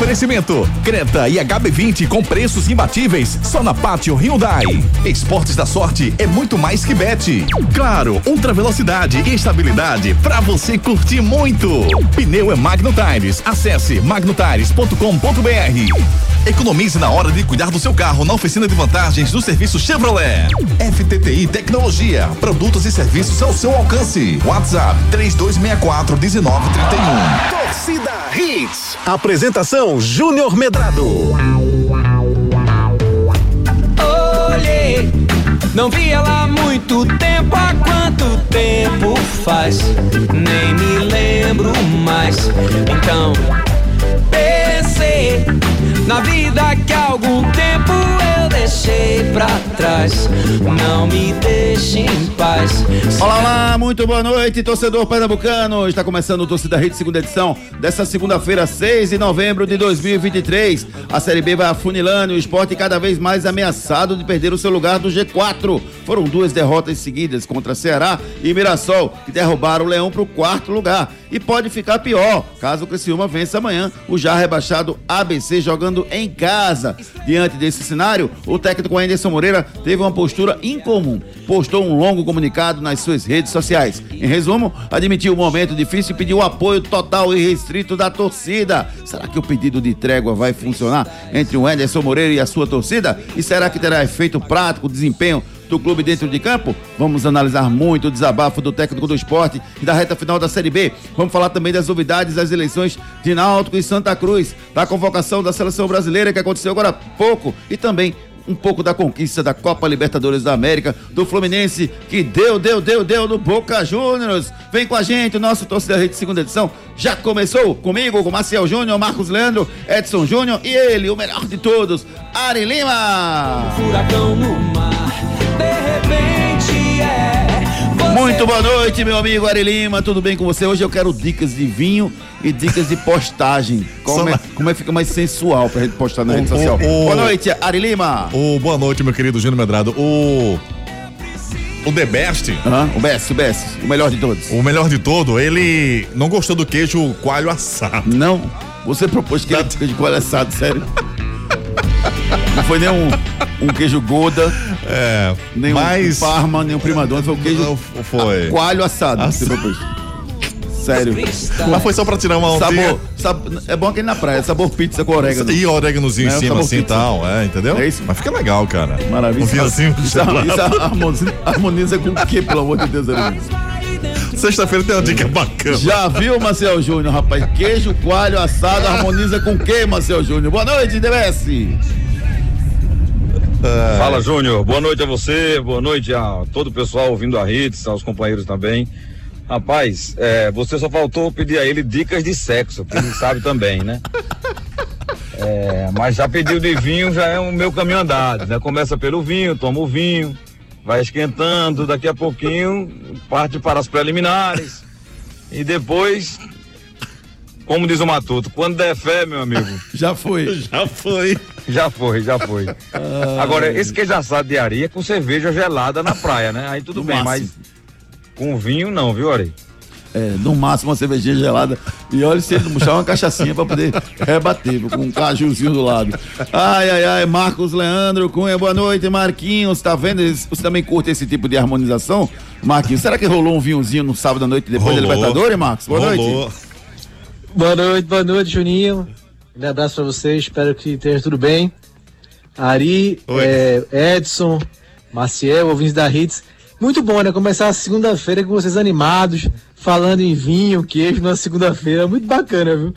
Oferecimento: Creta e HB20 com preços imbatíveis só na Pátio Hyundai. Esportes da Sorte é muito mais que bet. Claro, ultra velocidade e estabilidade para você curtir muito. Pneu é Magno Tires. Acesse magnotires.com.br. Economize na hora de cuidar do seu carro na oficina de vantagens do serviço Chevrolet. FTTI Tecnologia, produtos e serviços ao seu alcance. WhatsApp 3264 1931. Torcida Hits. Apresentação Júnior Medrado. Olhei, não vi ela há muito tempo. Há quanto tempo faz? Nem me lembro mais. Então pensei na vida que há algum tempo eu deixei pra trás. Não me deixe em paz. Olá, olá, muito boa noite, torcedor pernambucano. Está começando o Torcida Rede, segunda edição dessa segunda-feira, 6 de novembro de 2023. A Série B vai afunilando e o esporte cada vez mais ameaçado de perder o seu lugar do G4. Foram duas derrotas seguidas contra Ceará e Mirassol, que derrubaram o Leão para o quarto lugar. E pode ficar pior, caso o Criciúma vença amanhã o já rebaixado ABC jogando em casa. Diante desse cenário, o técnico Anderson Moreira teve uma postura incomum. Postou um longo comunicado nas suas redes sociais. Em resumo, admitiu o momento difícil e pediu o apoio total e restrito da torcida. Será que o pedido de trégua vai funcionar entre o Anderson Moreira e a sua torcida? E será que terá efeito prático, desempenho do clube dentro de campo? Vamos analisar muito o desabafo do técnico do esporte e da reta final da Série B. Vamos falar também das novidades das eleições de Náutico e Santa Cruz, da convocação da seleção brasileira que aconteceu agora há pouco e também um pouco da conquista da Copa Libertadores da América, do Fluminense, que deu, deu, deu, deu no Boca Juniors. Vem com a gente, o nosso Torcida Rede segunda edição já começou comigo, com Marcel Júnior, Marcos Leandro, Edson Júnior e ele, o melhor de todos, Ari Lima. Furacão no Muito boa noite, meu amigo Ari Lima, tudo bem com você? Hoje eu quero dicas de vinho e dicas de postagem. Como é, como é que fica mais sensual pra gente postar na rede O- o- social. o- Boa noite, Ari Lima. Ô, boa noite, meu querido Júnior Medrado. O. O The Best, Hã? o Bess, o Bess, o melhor de todos. o melhor de todo, ele não gostou do queijo coalho assado. Não, você propôs que ele queijo coalho assado, sério. Não foi nem um, um queijo Goda, É. nem mas. um Parma, nem um Primadonna, foi um queijo Não, foi. coalho assado. propôs. Sério. Mas foi só pra tirar uma ondinha. Sabor, sab- é bom aquele na praia, sabor pizza com orégano. E oréganozinho Né, em o cima assim e tal, é, entendeu? É isso? Mas fica legal, cara. Maravilha. Um vinhozinho Isso, gelado. isso harmoniza, com o quê, pelo amor de Deus, amigos? Sexta-feira tem uma dica bacana. Já viu, Marcel Júnior, rapaz? Queijo coalho assado harmoniza com o quê, Marcel Júnior? Boa noite, DBS. Fala, Júnior. Boa noite a você, boa noite a todo o pessoal ouvindo a Hits, aos companheiros também. Rapaz, é, você só faltou pedir a ele dicas de sexo, que ele sabe também, né? É, mas já pediu de vinho, já é o meu caminho andado, né? Começa pelo vinho, toma o vinho, vai esquentando, daqui a pouquinho parte para as preliminares. E depois, como diz o Matuto, quando der fé, meu amigo, Já foi. Já foi. Já foi, já foi. Agora, esse queijo assado de areia com cerveja gelada na praia, né? Aí tudo No bem, máximo. mas com vinho não, viu, Ari? É, no máximo uma cervejinha gelada. E olha se ele não puxar uma cachaçinha pra poder rebater, com um cajuzinho do lado. Ai, ai, ai, Marcos Leandro Cunha, boa noite, Marquinhos. Tá vendo? Você também curte esse tipo de harmonização? Marquinhos, será que rolou um vinhozinho no sábado à noite depois da Rolou. Libertadores, Marcos? Boa Rolou. noite. Boa noite, boa noite, Juninho. Um abraço pra vocês, espero que esteja tudo bem. Ari, é, Edson, Maciel, ouvintes da Hits. Muito bom, né? Começar a segunda-feira com vocês animados, falando em vinho, queijo na segunda-feira. Muito bacana, viu?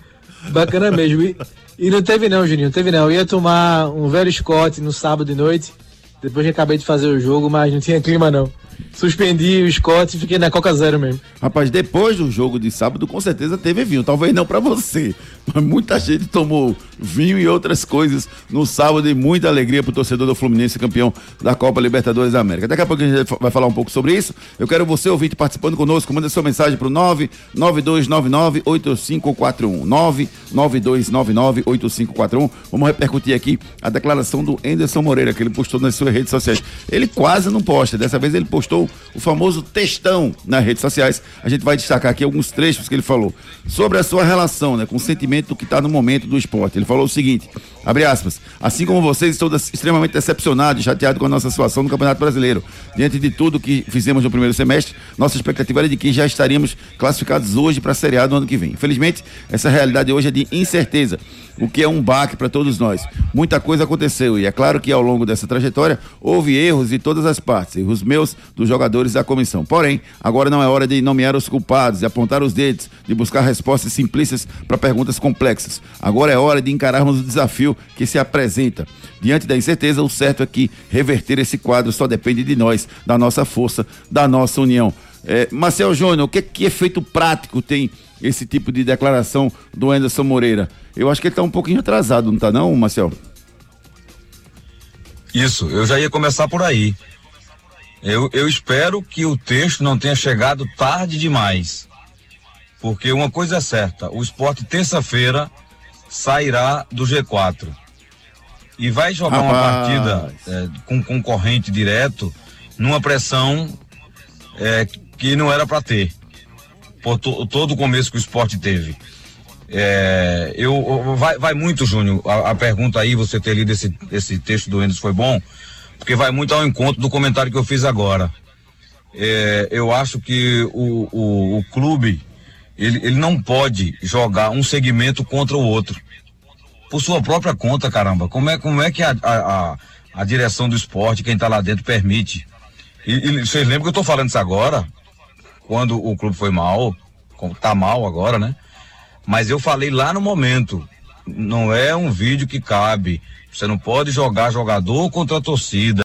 Bacana mesmo. E, e não teve não, Juninho, não teve não. Eu ia tomar um velho Scott no sábado de noite, depois que acabei de fazer o jogo, mas não tinha clima não. Suspendi o Scott e fiquei na Coca Zero mesmo. Rapaz, depois do jogo de sábado, com certeza teve vinho. Talvez não pra você, mas muita gente tomou vinho e outras coisas no sábado e muita alegria pro torcedor do Fluminense, campeão da Copa Libertadores da América. Daqui a pouco a gente vai falar um pouco sobre isso. Eu quero você, ouvinte, participando conosco. Manda sua mensagem pro 992998541. 992998541. Vamos repercutir aqui a declaração do Anderson Moreira, que ele postou nas suas redes sociais. Ele quase não posta, dessa vez ele postou postou o famoso textão nas redes sociais. A gente vai destacar aqui alguns trechos que ele falou sobre a sua relação né, com o sentimento que está no momento do esporte. Ele falou o seguinte: abre aspas, assim como vocês, estou extremamente decepcionado e chateado com a nossa situação no Campeonato Brasileiro. Diante de tudo que fizemos no primeiro semestre, nossa expectativa era de que já estaríamos classificados hoje para a Série A do ano que vem. Infelizmente, essa realidade hoje é de incerteza o que é um baque para todos nós. Muita coisa aconteceu e é claro que ao longo dessa trajetória houve erros de todas as partes, erros meus, dos jogadores da comissão. Porém, agora não é hora de nomear os culpados, de apontar os dedos, de buscar respostas simplícias para perguntas complexas. Agora é hora de encararmos o desafio que se apresenta. Diante da incerteza, o certo é que reverter esse quadro só depende de nós, da nossa força, da nossa união. É, Marcel Júnior, o que, que efeito prático tem esse tipo de declaração do Anderson Moreira? Eu acho que ele está um pouquinho atrasado, não está não, Marcel? Isso, eu já ia começar por aí. Eu, eu espero que o texto não tenha chegado tarde demais. Porque uma coisa é certa, o esporte terça-feira sairá do G4. E vai jogar Rapaz. uma partida é, com concorrente direto numa pressão é, que não era para ter. Por to, todo o começo que o esporte teve. É, eu, vai, vai muito, Júnior, a, a pergunta aí, você ter lido esse, esse texto do Endes foi bom, porque vai muito ao encontro do comentário que eu fiz agora. É, eu acho que o, o, o clube, ele, ele não pode jogar um segmento contra o outro. Por sua própria conta, caramba. Como é, como é que a, a, a, direção do esporte, quem tá lá dentro, permite? E, e vocês lembram que eu tô falando isso agora? Quando o clube foi mal, tá mal agora, né? Mas eu falei lá no momento, não é um vídeo que cabe. Você não pode jogar jogador contra a torcida.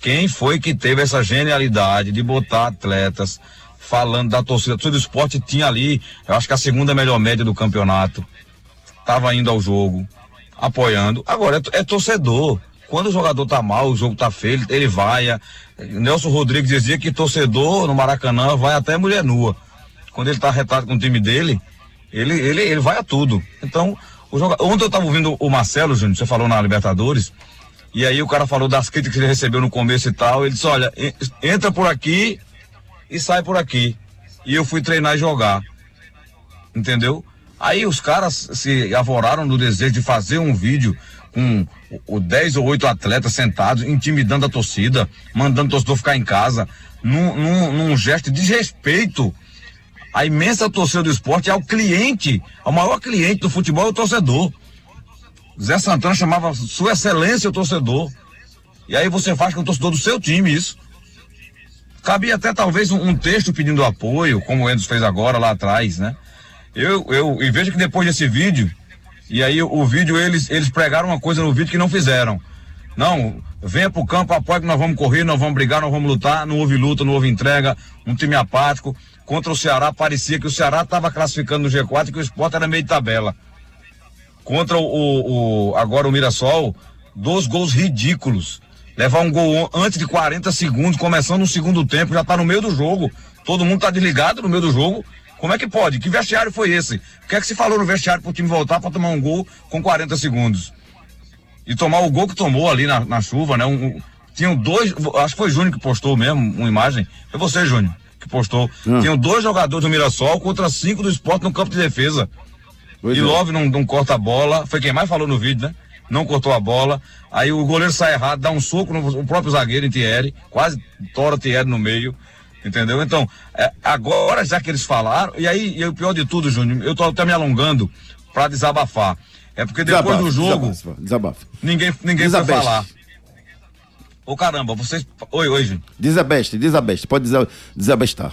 Quem foi que teve essa genialidade de botar atletas falando da torcida? Todo esporte tinha ali, eu acho que a segunda melhor média do campeonato. Tava indo ao jogo, apoiando. Agora é, é torcedor. Quando o jogador tá mal, o jogo tá feio, ele, vai. Nelson Rodrigues dizia que torcedor no Maracanã vai até mulher nua. Quando ele tá retado com o time dele, ele, ele, ele vai a tudo. Então, o joga... ontem eu tava ouvindo o Marcelo, Júnior, você falou na Libertadores, e aí o cara falou das críticas que ele recebeu no começo e tal. Ele disse: olha, en- entra por aqui e sai por aqui. E eu fui treinar e jogar. Entendeu? Aí os caras se avoraram no desejo de fazer um vídeo com o, o 10 ou 8 atletas sentados, intimidando a torcida, mandando o torcedor ficar em casa, num, num, num gesto de desrespeito a imensa torcida do esporte ao cliente, ao maior cliente do futebol é o torcedor. Zé Santana chamava Sua Excelência o torcedor. E aí você faz com o torcedor do seu time isso. Cabia até talvez um, um texto pedindo apoio, como o Endos fez agora lá atrás, né? Eu, eu, e veja que depois desse vídeo, e aí o, vídeo, eles, eles pregaram uma coisa no vídeo que não fizeram. Não, venha pro campo, apoie que nós vamos correr, nós vamos brigar, nós vamos lutar, não houve luta, não houve entrega, um time apático. Contra o Ceará, parecia que o Ceará estava classificando no G4 e que o Sport era meio de tabela. Contra o, o- o- agora o Mirassol, dois gols ridículos. Levar um gol antes de 40 segundos, começando o segundo tempo, já tá no meio do jogo. Todo mundo tá desligado no meio do jogo. Como é que pode? Que vestiário foi esse? O que é que se falou no vestiário pro time voltar para tomar um gol com 40 segundos? E tomar o gol que tomou ali na, na chuva, né? Um, um- tinham dois, acho que foi o Júnior que postou mesmo uma imagem. Foi você, Júnior, que postou. Tinham dois jogadores do Mirassol contra cinco do esporte no campo de defesa. Pois e é. Love não, não corta a bola. Foi quem mais falou no vídeo, né? Não cortou a bola. Aí o goleiro sai errado, dá um soco no o próprio zagueiro em Thierry, quase tora Thierry no meio. Entendeu? Então, é, agora já que eles falaram, e aí, e o pior de tudo, Júnior, eu tô até me alongando pra desabafar. É porque depois Desabafe, do jogo, Desabafe. desabafe. ninguém, ninguém foi Desabeste. falar. Ô caramba, vocês. Oi, oi, Júnior. Desabeste, desabeste. Pode desa- desabestar.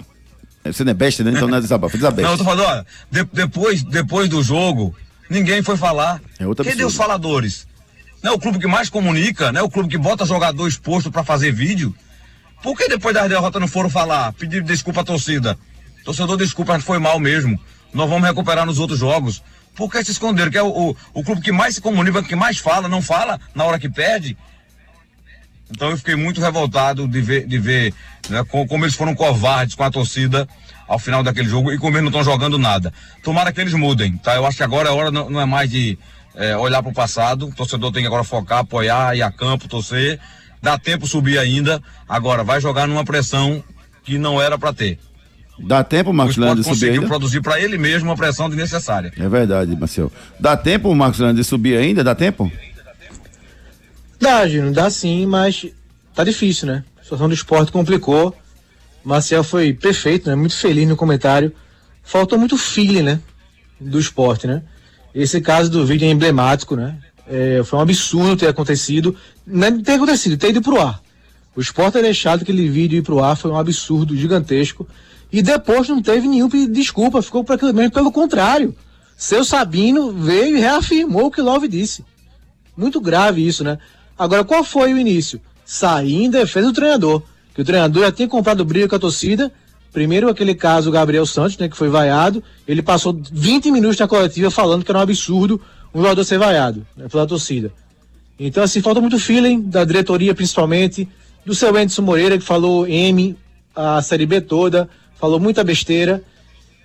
É, Você não é besta, né? Então não é desabafe. Desabeste. Não, eu tô falando, olha, de- depois, depois do jogo, ninguém foi falar. É outro Cadê os faladores? Não é o clube que mais comunica, não é o clube que bota jogador exposto pra fazer vídeo. Por que depois das derrotas não foram falar, pedir desculpa à torcida? Torcedor, desculpa, foi mal mesmo. Nós vamos recuperar nos outros jogos. Por que se esconderam? Que é o, o, o clube que mais se comunica, que mais fala, não fala na hora que perde. Então eu fiquei muito revoltado de ver, de ver né, co- como eles foram covardes com a torcida ao final daquele jogo e como eles não estão jogando nada. Tomara que eles mudem, tá? Eu acho que agora a hora não, não é mais de é, olhar para o passado. O torcedor tem que agora focar, apoiar, ir a campo, torcer Dá tempo subir ainda. Agora, vai jogar numa pressão que não era para ter. Dá tempo, Marcos o Leandro, de subir conseguiu ainda? produzir para ele mesmo uma pressão desnecessária. É verdade, Marcel. Dá tempo, Marcos Leandro, de subir ainda? Dá tempo? Dá, Gino, dá sim, mas tá difícil, né? A situação do esporte complicou. Marcel foi perfeito, né? Muito feliz no comentário. Faltou muito feeling, né? Do esporte, né? Esse caso do vídeo é emblemático, né? É, foi um absurdo ter acontecido. Não é ter acontecido, ter ido pro ar. O esporte ter deixado aquele vídeo ir pro ar foi um absurdo gigantesco. E depois não teve nenhum desculpa, ficou por aquilo mesmo. Pelo contrário, seu Sabino veio e reafirmou o que Love disse. Muito grave isso, né? Agora, qual foi o início? Sair em defesa do treinador. Que o treinador já tinha comprado briga com a torcida. Primeiro, aquele caso, o Gabriel Santos, né, que foi vaiado. Ele passou 20 minutos na coletiva falando que era um absurdo um jogador ser vaiado né, pela torcida. Então, assim, falta muito feeling da diretoria, principalmente, do seu Anderson Moreira, que falou M, a Série B toda, falou muita besteira.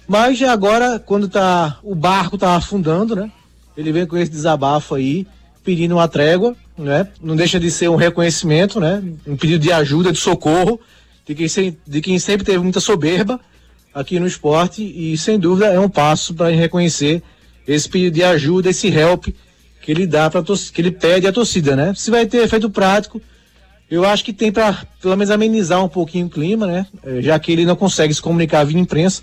Mas agora, quando tá, o barco tá afundando, né? Ele vem com esse desabafo aí, pedindo uma trégua, né? Não deixa de ser um reconhecimento, né? Um pedido de ajuda, de socorro, de quem, se- de quem sempre teve muita soberba aqui no esporte e, sem dúvida, é um passo para reconhecer esse pedido de ajuda, esse help que ele dá para que ele pede à torcida, né? Se vai ter efeito prático, eu acho que tem para pelo menos amenizar um pouquinho o clima, né? Eh, Já que ele não consegue se comunicar via imprensa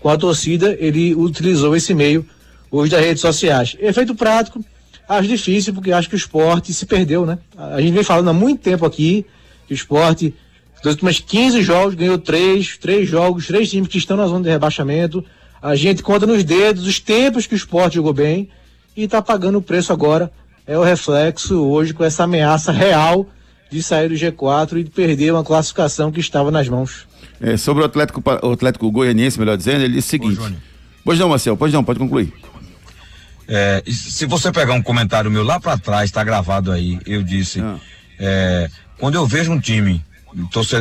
com a torcida, ele utilizou esse meio hoje das redes sociais. Efeito prático, acho difícil porque acho que o esporte se perdeu, né? A gente vem falando há muito tempo aqui que o esporte nos últimos 15 jogos ganhou três, três jogos, três times que estão na zona de rebaixamento. A gente conta nos dedos os tempos que o esporte jogou bem e está pagando o preço agora. É o reflexo hoje com essa ameaça real de sair do G4 e de perder uma classificação que estava nas mãos. É, sobre o Atlético, o Atlético Goianiense, melhor dizendo, ele disse o seguinte. Júnior. pois não, Marcel, pois não, pode concluir. É, se você pegar um comentário meu lá para trás, tá gravado aí, eu disse, Ah. é, quando eu vejo um time,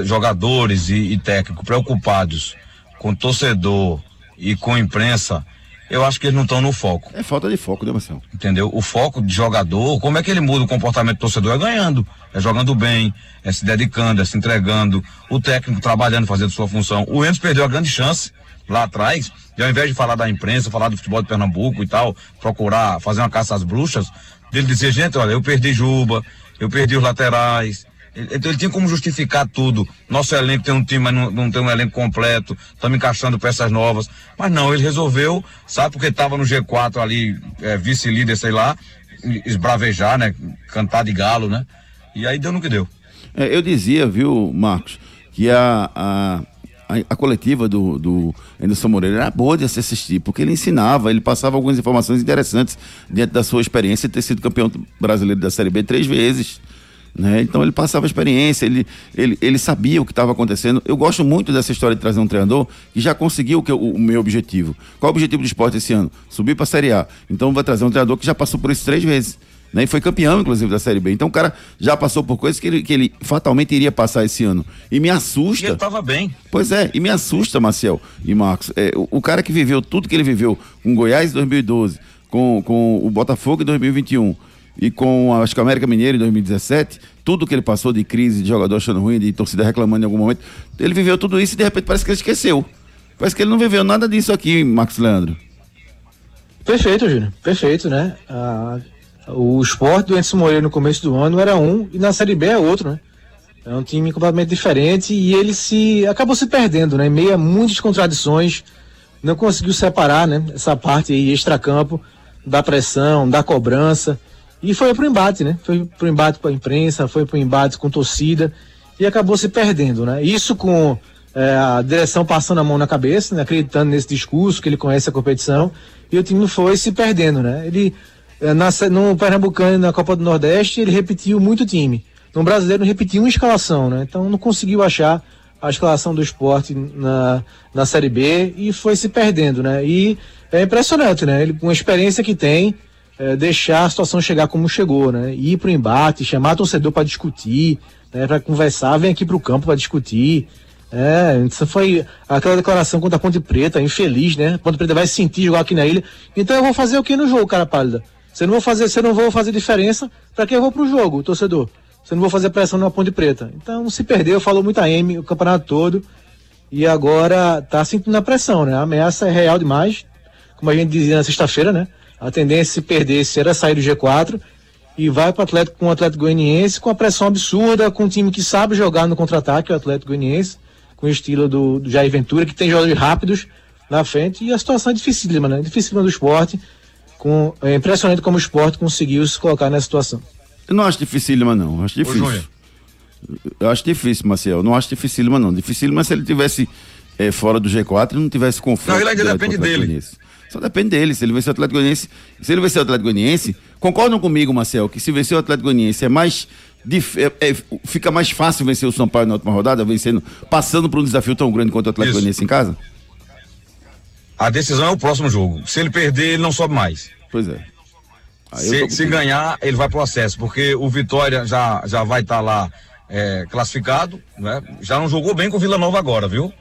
jogadores e, e técnico preocupados com torcedor e com imprensa, eu acho que eles não estão no foco, É falta de foco, né, Marcel? entendeu? O foco de jogador, como é que ele muda o comportamento do torcedor? É ganhando, é jogando bem, é se dedicando, é se entregando, o técnico trabalhando, fazendo sua função. O Enzo perdeu a grande chance lá atrás, e ao invés de falar da imprensa, falar do futebol de Pernambuco e tal, procurar fazer uma caça às bruxas, dele dizer, gente, olha, eu perdi Juba, eu perdi os laterais. Ele- Então ele tinha como justificar tudo. Nosso elenco tem um time, mas não, não tem um elenco completo, estamos encaixando peças novas. Mas não, ele resolveu, sabe, porque estava no G4 ali, é, vice-líder, sei lá, esbravejar, né? Cantar de galo, né? E aí deu no que deu. É, eu dizia, viu, Marcos, que a, a, a, a coletiva do, do Anderson Moreira era boa de se assistir, porque ele ensinava, ele passava algumas informações interessantes dentro da sua experiência de ter sido campeão brasileiro da Série B três vezes. Né? Então ele passava experiência, ele, ele, ele sabia o que estava acontecendo. Eu gosto muito dessa história de trazer um treinador que já conseguiu o, que, eu- o meu objetivo. Qual é o objetivo do esporte esse ano? Subir para a Série A. Então vai trazer um treinador que já passou por isso três vezes. Né? E foi campeão, inclusive, da Série B. Então o cara já passou por coisas que ele, que ele fatalmente iria passar esse ano. E me E assusta. ele tava bem. Pois é, e me assusta, Marcel e Marcos. É, o, o cara que viveu tudo que ele viveu com Goiás em 2012, com, com o Botafogo em 2021 e com acho que o América Mineiro em 2017, tudo que ele passou de crise, de jogador achando ruim, de torcida reclamando em algum momento, ele viveu tudo isso e de repente parece que ele esqueceu. Parece que ele não viveu nada disso aqui, Marcos Leandro. Perfeito, Júnior. Perfeito, né? Ah, o esporte do Anderson Moreira no começo do ano era um e na Série B é outro, né? É um time completamente diferente e ele se acabou se perdendo, né? Em meio a muitas contradições, não conseguiu separar, né? Essa parte aí extracampo da pressão, da cobrança e foi pro embate, né? Foi pro embate com a imprensa, foi pro embate com torcida e acabou se perdendo, né? Isso com é, a direção passando a mão na cabeça, né? acreditando nesse discurso que ele conhece a competição e o time foi se perdendo, né? Ele é, na, no Pernambucano e na Copa do Nordeste ele repetiu muito time. No brasileiro repetiu uma escalação, né? Então não conseguiu achar a escalação do esporte na, na Série B e foi se perdendo, né? E é impressionante, né? Ele com a experiência que tem, é, deixar a situação chegar como chegou, né? Ir pro embate, chamar torcedor para discutir, né? Para conversar, vem aqui pro campo para discutir. É, isso foi aquela declaração contra a Ponte Preta, infeliz, né? A Ponte Preta vai se sentir jogar aqui na ilha. Então eu vou fazer o que no jogo, cara pálida? Você não vou fazer, você não vou fazer diferença, para que eu vou pro jogo, torcedor? você não vai fazer pressão na Ponte Preta. Então se perdeu, falou muita M o campeonato todo e agora tá sentindo a pressão, né? A ameaça é real demais, como a gente dizia na sexta-feira, né? A tendência se perdesse era sair do G4 e vai para o Atlético com o Atlético Goianiense com a pressão absurda, com um time que sabe jogar no contra-ataque, o Atlético Goianiense, com o estilo do, do Jair Ventura, que tem jogadores rápidos na frente, e a situação é dificílima, né? Dificílima do esporte. Com, é impressionante como o esporte conseguiu se colocar nessa situação. Eu não acho dificílima, não. Eu acho difícil. Eu acho difícil, Marcel. Eu não acho dificílima, não. Dificílima se ele tivesse é, fora do G4 e não tivesse confronto. Não, ele ainda depende dele. Só depende dele. Se ele vencer o Atlético Goianiense, se ele vencer o Atlético Goianiense, concordam comigo, Marcel, que se vencer o Atlético Goianiense é mais é, é, fica mais fácil vencer o São Paulo na última rodada, vencendo, passando por um desafio tão grande quanto o Atlético Goianiense em casa? A decisão é o próximo jogo. Se ele perder, ele não sobe mais. Pois é. Se, se, ganhar, ele vai pro acesso, porque o Vitória já, já vai estar tá lá é, classificado, né? Já não jogou bem com o Vila Nova agora, viu?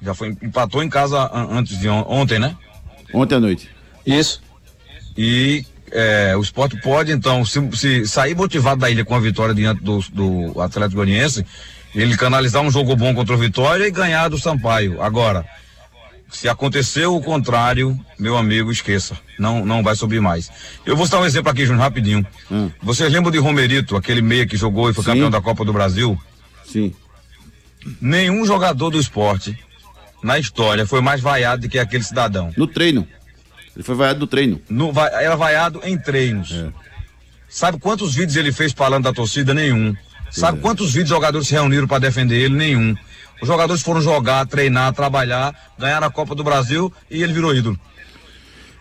Já foi, empatou em casa antes de on, ontem, né? Ontem à noite. Isso. E é, o esporte pode, então, se, se, sair motivado da ilha com a vitória diante do, do Atlético Goianiense, ele canalizar um jogo bom contra o Vitória e ganhar do Sampaio. Agora, se aconteceu o contrário, meu amigo, esqueça. Não, não vai subir mais. Eu vou dar um exemplo aqui, Júnior, rapidinho. Hum. Vocês lembram de Romerito, aquele meia que jogou e foi Sim. campeão da Copa do Brasil? Sim. Nenhum jogador do esporte na história foi mais vaiado do que aquele cidadão. No treino. Ele foi vaiado no treino. No, era vaiado em treinos. É. Sabe quantos vídeos ele fez falando da torcida? Nenhum. Sabe é. quantos vídeos jogadores se reuniram para defender ele? Nenhum. Os jogadores foram jogar, treinar, trabalhar, ganhar a Copa do Brasil e ele virou ídolo.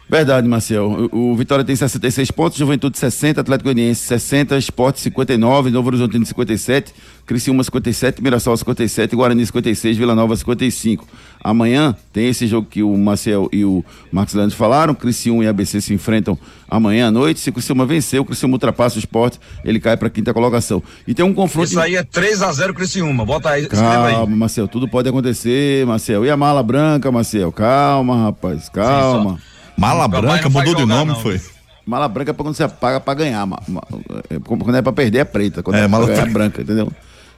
Verdade, Marcel. O, o, Vitória tem 66 pontos, Juventude 60, Atlético Goianiense 60, Esporte 59, Novo Horizontino 57, Criciúma 57, Mirassol 57, Guarani 56, Vila Nova 55. Amanhã tem esse jogo que o Marcel e o Marcos Leandro falaram, Criciúma e ABC se enfrentam amanhã à noite. Se o Criciúma vencer, o Criciúma ultrapassa o Esporte, ele cai para quinta colocação. E tem um confronto... Isso aí é 3 a 0 Criciúma, bota aí. Calma, aí. Marcel, tudo pode acontecer, Marcel. E a mala branca, Marcel? Calma, rapaz, calma. Sim, Mala branca mudou de nome, não. foi? Mala branca é pra quando você paga pra ganhar. É, quando é pra perder é preta. Quando é, é mala é branca, entendeu?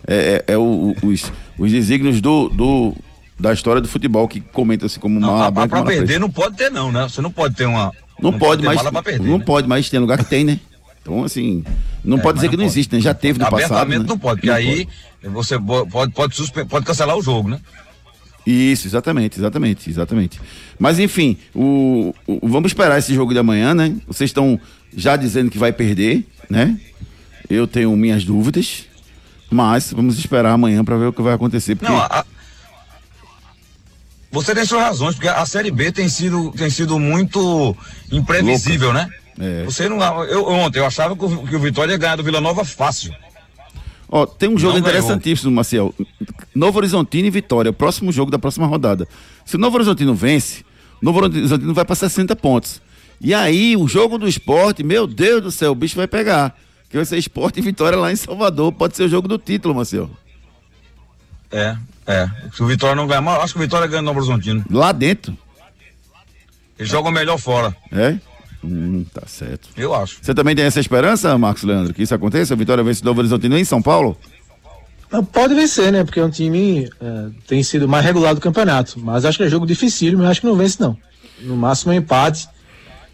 É, é, é o, os, os desígnios do, do, da história do futebol que comenta-se como não, mala branca. Pra perder preta. não pode ter, não, né? Você não pode ter uma. Não, não pode, mais. Perder, não né? pode, mas tem lugar que tem, né? Então, assim, não é, pode dizer não que não pode. existe, né? Já teve no passado. Né? não pode, porque não aí pode. você pode, pode, pode cancelar o jogo, né? Isso, exatamente, exatamente, exatamente. Mas enfim, o, o, vamos esperar esse jogo de amanhã, né? Vocês estão já dizendo que vai perder, né? Eu tenho minhas dúvidas, mas vamos esperar amanhã para ver o que vai acontecer. Porque... Não, a... Você tem suas razões, porque a Série B tem sido, tem sido muito imprevisível, Louca. né? É. Você não. Eu, ontem eu achava que o, que o Vitória ia ganhar do Vila Nova fácil. Ó, tem um jogo não interessantíssimo, Marcel. Novo Horizontino e Vitória, o próximo jogo da próxima rodada. Se o Novo Horizontino vence, o Novo Horizontino vai para 60 pontos. E aí, o jogo do esporte, meu Deus do céu, o bicho vai pegar. Que vai ser esporte e vitória lá em Salvador. Pode ser o jogo do título, Marcel. É, é. Se o Vitória não ganhar, acho que o Vitória ganha no Novo Horizontino. Lá dentro. Eles jogam melhor fora. É? Hum, tá certo. Eu acho. Você também tem essa esperança, Marcos Leandro, que isso aconteça? A Vitória vence o Novo Horizontino em São Paulo? Pode vencer, né? Porque é um time é, tem sido mais regular do campeonato. Mas acho que é jogo difícil, mas acho que não vence, não. No máximo é um empate.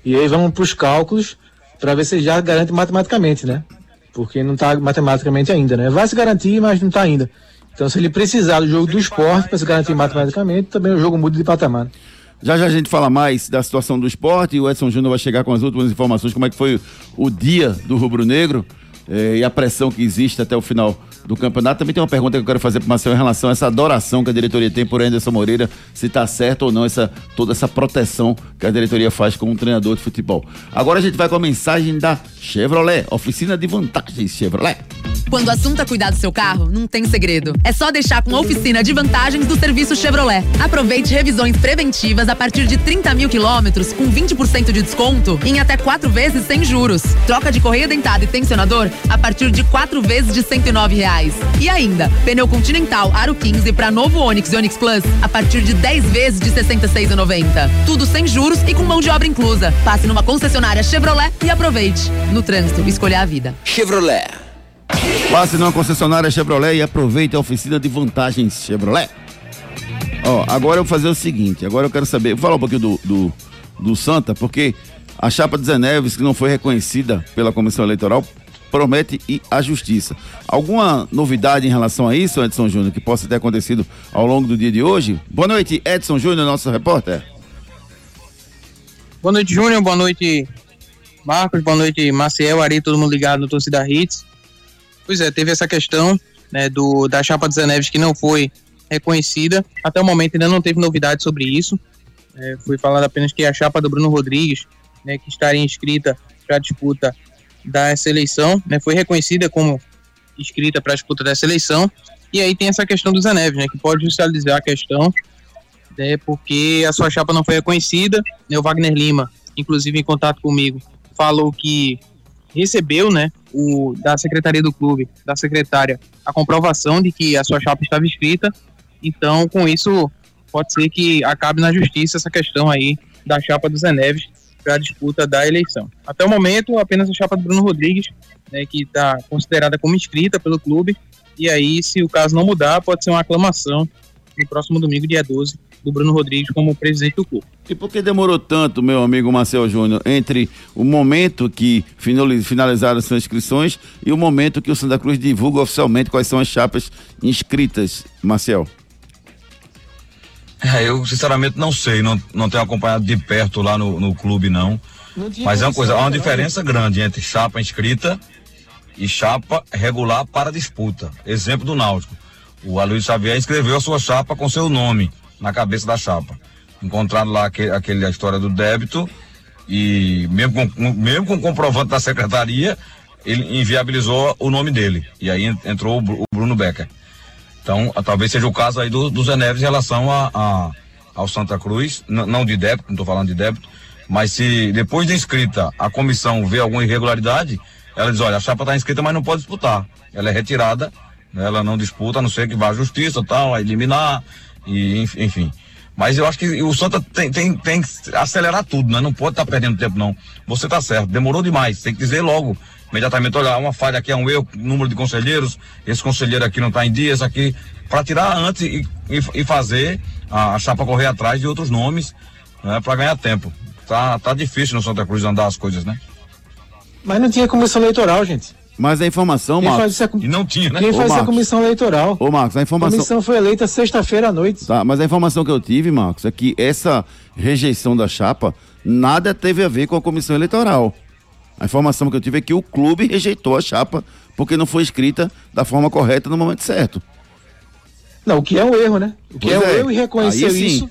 E aí vamos para os cálculos para ver se já garante matematicamente, né? Porque não está matematicamente ainda, né? Vai se garantir, mas não está ainda. Então, se ele precisar do jogo do esporte para se garantir matematicamente, também o jogo muda de patamar. Já já a gente fala mais da situação do esporte. E o Edson Júnior vai chegar com as últimas informações, como é que foi o dia do Rubro Negro eh, e a pressão que existe até o final do campeonato. Também tem uma pergunta que eu quero fazer para o Marcelo em relação a essa adoração que a diretoria tem por Anderson Moreira, se está certo ou não essa, toda essa proteção que a diretoria faz com um treinador de futebol. Agora a gente vai com a mensagem da Chevrolet, oficina de vantagens Chevrolet. Quando o assunto é cuidar do seu carro, não tem segredo. É só deixar com a oficina de vantagens do serviço Chevrolet. Aproveite revisões preventivas a partir de 30 mil quilômetros com 20% de desconto em até quatro vezes sem juros. Troca de correia dentada e tensionador a partir de quatro vezes de 109 reais. E ainda, pneu Continental Aro 15 para novo Onix e Onix Plus a partir de 10 vezes de 66,90. Tudo sem juros e com mão de obra inclusa. Passe numa concessionária Chevrolet e aproveite. No trânsito, escolha a vida. Chevrolet. Passe numa concessionária Chevrolet e aproveite a oficina de vantagens Chevrolet. Ó, agora eu vou fazer o seguinte, agora eu quero saber, vou falar um pouquinho do, do, do Santa, porque a chapa de Zé Neves, que não foi reconhecida pela comissão eleitoral, promete ir à justiça. Alguma novidade em relação a isso, Edson Júnior, que possa ter acontecido ao longo do dia de hoje? Boa noite, Edson Júnior, nosso repórter. Boa noite, Júnior. Boa noite, Marcos. Boa noite, Maciel, Ari, todo mundo ligado no Torcida Hits. Pois é, teve essa questão né, do, da chapa Zé Neves que não foi reconhecida. Até o momento ainda não teve novidade sobre isso. É, foi falado apenas que a chapa do Bruno Rodrigues, né, que estaria inscrita para a disputa dessa eleição, né, foi reconhecida como inscrita para a disputa dessa eleição. E aí tem essa questão do Neves, né, que pode judicializar a questão, né, porque a sua chapa não foi reconhecida. Né, o Wagner Lima, inclusive em contato comigo, falou que recebeu, né, o, da secretaria do clube, da secretária, a comprovação de que a sua chapa estava inscrita. Então, com isso, pode ser que acabe na justiça essa questão aí da chapa do Zé Neves para a disputa da eleição. Até o momento, apenas a chapa do Bruno Rodrigues, né, que está considerada como inscrita pelo clube, e aí, se o caso não mudar, pode ser uma aclamação no próximo domingo, dia 12, do Bruno Rodrigues como presidente do clube. E por que demorou tanto, meu amigo Marcel Júnior, entre o momento que finalizaram as inscrições e o momento que o Santa Cruz divulga oficialmente quais são as chapas inscritas, Marcel? É, eu sinceramente não sei, não, não tenho acompanhado de perto lá no, no clube não. não Mas é uma coisa, há uma diferença grande entre chapa inscrita e chapa regular para disputa. Exemplo do Náutico. O Aloysio Xavier escreveu a sua chapa com seu nome na cabeça da chapa. Encontraram lá aquele, aquele a história do débito e mesmo com, mesmo com comprovante da secretaria, ele inviabilizou o nome dele. E aí entrou o Bruno Becker. Então, talvez seja o caso aí do, do Zé Neves em relação a, a ao Santa Cruz, não de débito, não estou falando de débito, mas se depois de inscrita a comissão vê alguma irregularidade, ela diz, olha, a chapa está inscrita, mas não pode disputar. Ela é retirada, né, ela não disputa, a não ser que vá à justiça tal, a eliminar, e enfim. Mas eu acho que o Santa tem, tem, tem que acelerar tudo, né? Não pode estar tá perdendo tempo, não. Você está certo, demorou demais. Tem que dizer logo, imediatamente, olha, uma falha aqui é um erro, número de conselheiros, esse conselheiro aqui não está em dia, esse aqui, para tirar antes e, e, e fazer a, a, chapa correr atrás de outros nomes, né, para ganhar tempo. Tá, tá difícil no Santa Cruz andar as coisas, né? Mas não tinha comissão eleitoral, gente. Mas a informação, Quem Marcos. A... E não tinha, né? Quem faz a comissão eleitoral? Ô, Marcos, a informação. A comissão foi eleita sexta-feira à noite. Tá, mas a informação que eu tive, Marcos, é que essa rejeição da chapa nada teve a ver com a comissão eleitoral. A informação que eu tive é que o clube rejeitou a chapa porque não foi escrita da forma correta no momento certo. Não, o que é um erro, né? O que é, é um erro e reconheceu isso.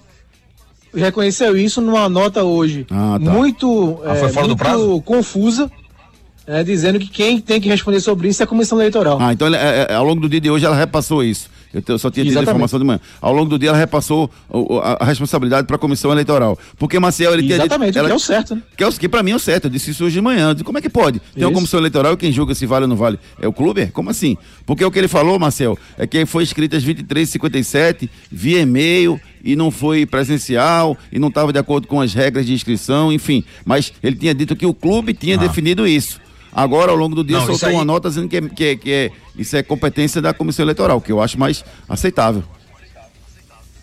Reconheceu isso numa nota hoje ah, tá. muito, ah, é, muito confusa, é, dizendo que quem tem que responder sobre isso é a comissão eleitoral. Ah, então é, é, ao longo do dia de hoje ela repassou isso. Eu só tinha tido a informação de manhã. Ao longo do dia ela repassou a, a responsabilidade para a comissão eleitoral. Porque Maciel ele Exatamente, tinha ela, que é o certo, né? Que, é o, que para mim é o certo. Eu disse isso hoje de manhã. Disse, como é que pode? Tem isso. uma comissão eleitoral e quem julga se vale ou não vale é o clube? Como assim? Porque o que ele falou, Marcel, é que foi escrito às 23h57 via e-mail e não foi presencial e não estava de acordo com as regras de inscrição, enfim. Mas ele tinha dito que o clube tinha ah. definido isso. Agora, ao longo do dia, não, soltou aí... uma nota dizendo que, é, que, é, que é, isso é competência da comissão eleitoral, que eu acho mais aceitável.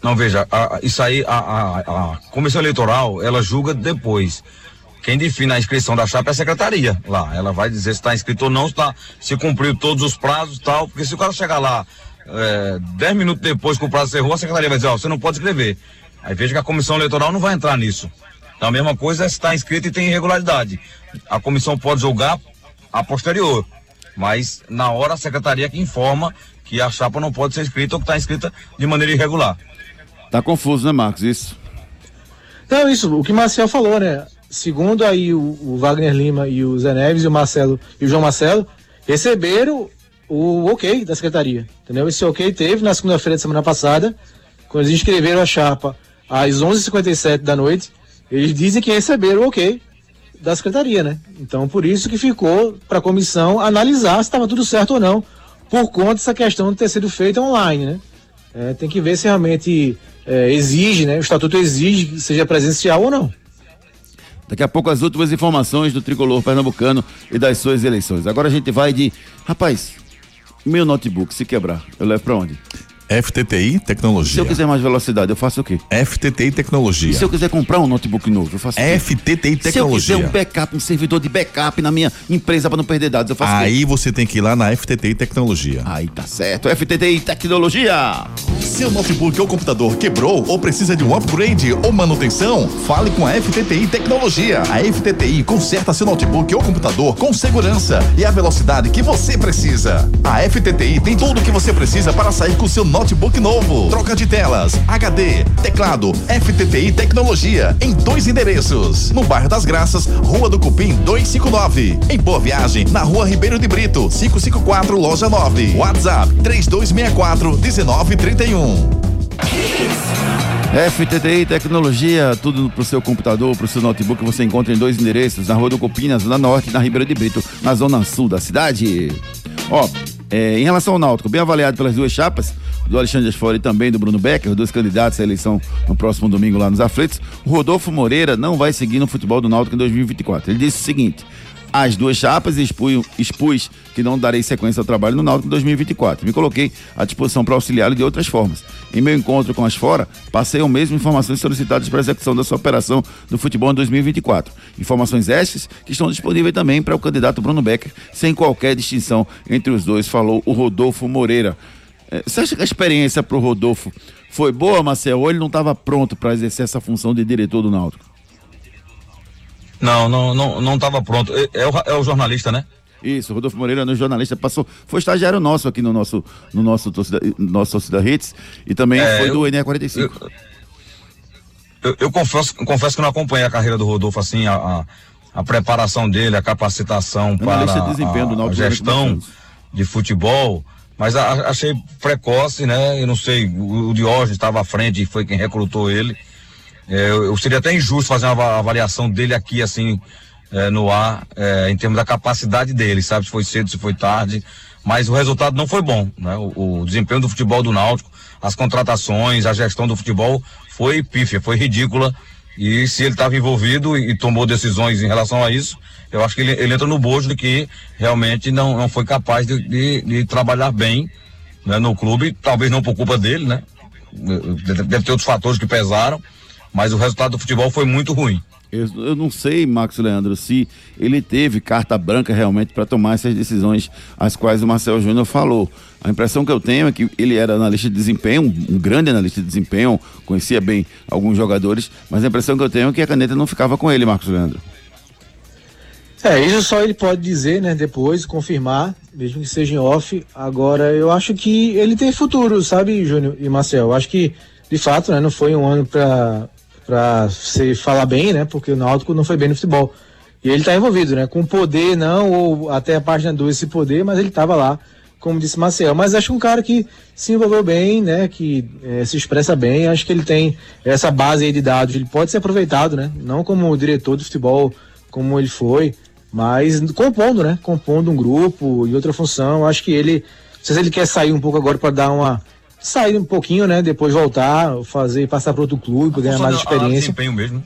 Não, veja, a, a, isso aí, a, a, comissão eleitoral, ela julga depois. Quem define a inscrição da chapa é a secretaria lá. Ela vai dizer se está inscrito ou não, se, tá, se cumpriu todos os prazos e tal. Porque se o cara chegar lá é, dez minutos depois que o prazo cerrou, a secretaria vai dizer, ó, você não pode escrever. Aí veja que a comissão eleitoral não vai entrar nisso. Então a mesma coisa é se está inscrito e tem irregularidade. A comissão pode julgar a posterior. Mas na hora a secretaria que informa que a chapa não pode ser escrita ou que está inscrita de maneira irregular. Tá confuso, né, Marcos? Isso. Então, isso, o que Marcel falou, né? Segundo aí o, o, Wagner Lima e o Zé Neves e o Marcelo e o João Marcelo receberam o ok da secretaria, entendeu? Esse ok teve na segunda-feira de semana passada, quando eles inscreveram a chapa às 11h57 da noite, eles dizem que receberam o ok da secretaria, né? Então, por isso que ficou para a comissão analisar se estava tudo certo ou não, por conta dessa questão de ter sido feita online, né? É, tem que ver se realmente é, exige, né? O estatuto exige que seja presencial ou não. Daqui a pouco as últimas informações do tricolor pernambucano e das suas eleições. Agora a gente vai de. Rapaz, Meu notebook, se quebrar, eu levo pra onde? FTTI Se eu Tecnologia. quiser mais velocidade, eu faço o quê? FTTI E Tecnologia. se eu quiser comprar um notebook novo, eu faço o quê? FTTI Se eu quiser Tecnologia. um backup, um servidor de backup na minha empresa pra não perder dados, eu faço o quê? Aí você tem que ir lá na FTTI Tecnologia. Aí tá certo. FTTI Tecnologia. Seu notebook ou computador quebrou ou precisa de um upgrade ou manutenção? Fale com a FTTI Tecnologia. A FTTI conserta seu notebook ou computador com segurança e a velocidade que você precisa. A FTTI tem tudo o que você precisa para sair com seu notebook novo. Troca de telas, HD, teclado, FTTI Tecnologia em dois endereços. No bairro das Graças, Rua do Cupim 259. Em Boa Viagem, na Rua Ribeiro de Brito, 554, loja 9. WhatsApp 3264 1931. FTTI Tecnologia, tudo pro seu computador, pro seu notebook, você encontra em dois endereços, na Rua do Cupim, na Zona Norte na Ribeira de Brito, na Zona Sul da cidade. Ó, é, em relação ao Náutico, bem avaliado pelas duas chapas, do Alexandre Asfora e também do Bruno Becker, dois candidatos à eleição no próximo domingo lá nos Aflitos, o Rodolfo Moreira não vai seguir no futebol do Náutico em 2024. Ele disse o seguinte, as duas chapas expus, expus que não darei sequência ao trabalho no Náutico em 2024. Me coloquei à disposição para auxiliá-lo de outras formas. Em meu encontro com as fora, passei ao mesmo informações solicitadas para a execução da sua operação do futebol em 2024. Informações estas que estão disponíveis também para o candidato Bruno Becker, sem qualquer distinção entre os dois, falou o Rodolfo Moreira. Eh, Você acha que a experiência para o Rodolfo foi boa, Marcel, ou ele não estava pronto para exercer essa função de diretor do Náutico? Não, não, não, não estava pronto. É, é o, é o jornalista, né? Isso, Rodolfo Moreira, no jornalista, passou, foi estagiário nosso aqui no nosso, no nosso torcida, nosso torcida Hits e também É, foi eu- do ENE45. Eu, eu confesso, confesso que não acompanhei a carreira do Rodolfo, assim, a, a, a preparação dele, a capacitação para Analista de desempenho do a, a durante gestão anos. de futebol, mas a- achei precoce, né? Eu não sei, o, o Diógenes estava à frente e foi quem recrutou ele. É, eu, eu seria até injusto fazer uma ava- avaliação dele aqui, assim, é, no ar, é, em termos da capacidade dele, sabe? Se foi cedo, se foi tarde. Mas o resultado não foi bom, né? O, o desempenho do futebol do Náutico, as contratações, a gestão do futebol foi pífia, foi ridícula. E se ele estava envolvido e, tomou decisões em relação a isso, eu acho que ele, ele entra no bojo de que realmente não, não foi capaz de, de- de trabalhar bem né, no clube, talvez não por culpa dele, né? Deve ter outros fatores que pesaram, mas o resultado do futebol foi muito ruim. Eu, eu não sei, Max Leandro, se ele teve carta branca realmente para tomar essas decisões as quais o Marcel Júnior falou. A impressão que eu tenho é que ele era analista de desempenho, um, grande analista de desempenho, conhecia bem alguns jogadores, mas a impressão que eu tenho é que a caneta não ficava com ele, Marcos Leandro. É, isso só ele pode dizer, né? Depois, confirmar, mesmo que seja em off. Agora, eu acho que ele tem futuro, sabe, Júnior e Marcel? Eu acho que, de fato, né, não foi um ano pra, pra se falar bem, né? Porque o Náutico não foi bem no futebol. E ele tá envolvido, né? Com poder, não, ou até a página 2 esse poder, mas ele tava lá, como disse Marcel. Mas acho um cara que se envolveu bem, né? Que eh, se expressa bem, acho que ele tem essa base aí de dados, ele pode ser aproveitado, né? Não como diretor de futebol, como ele foi, mas compondo, né? Compondo um grupo e outra função. Acho que ele, não sei se ele quer sair um pouco agora para dar uma sair um pouquinho, né? Depois voltar, fazer, passar para outro clube, pra ganhar mais experiência. desempenho mesmo.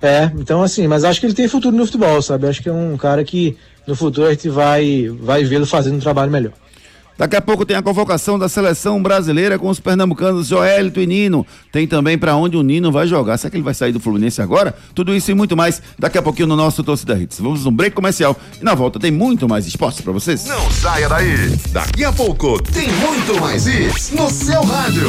É, então assim, mas acho que ele tem futuro no futebol, sabe? Acho que é um cara que no futuro a gente vai, vai vê-lo fazendo um trabalho melhor. Daqui a pouco tem a convocação da seleção brasileira com os pernambucanos Joelito e Nino. Tem também para onde o Nino vai jogar. Será que ele vai sair do Fluminense agora? Tudo isso e muito mais daqui a pouquinho no nosso Torcida Hits. Vamos um break comercial e na volta tem muito mais esporte para vocês. Não saia daí. Daqui a pouco tem muito mais isso no seu rádio.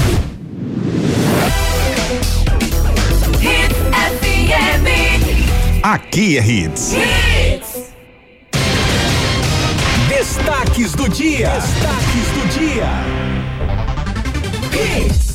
Aqui é Hits. Destaques do dia. Destaques do dia. Hits.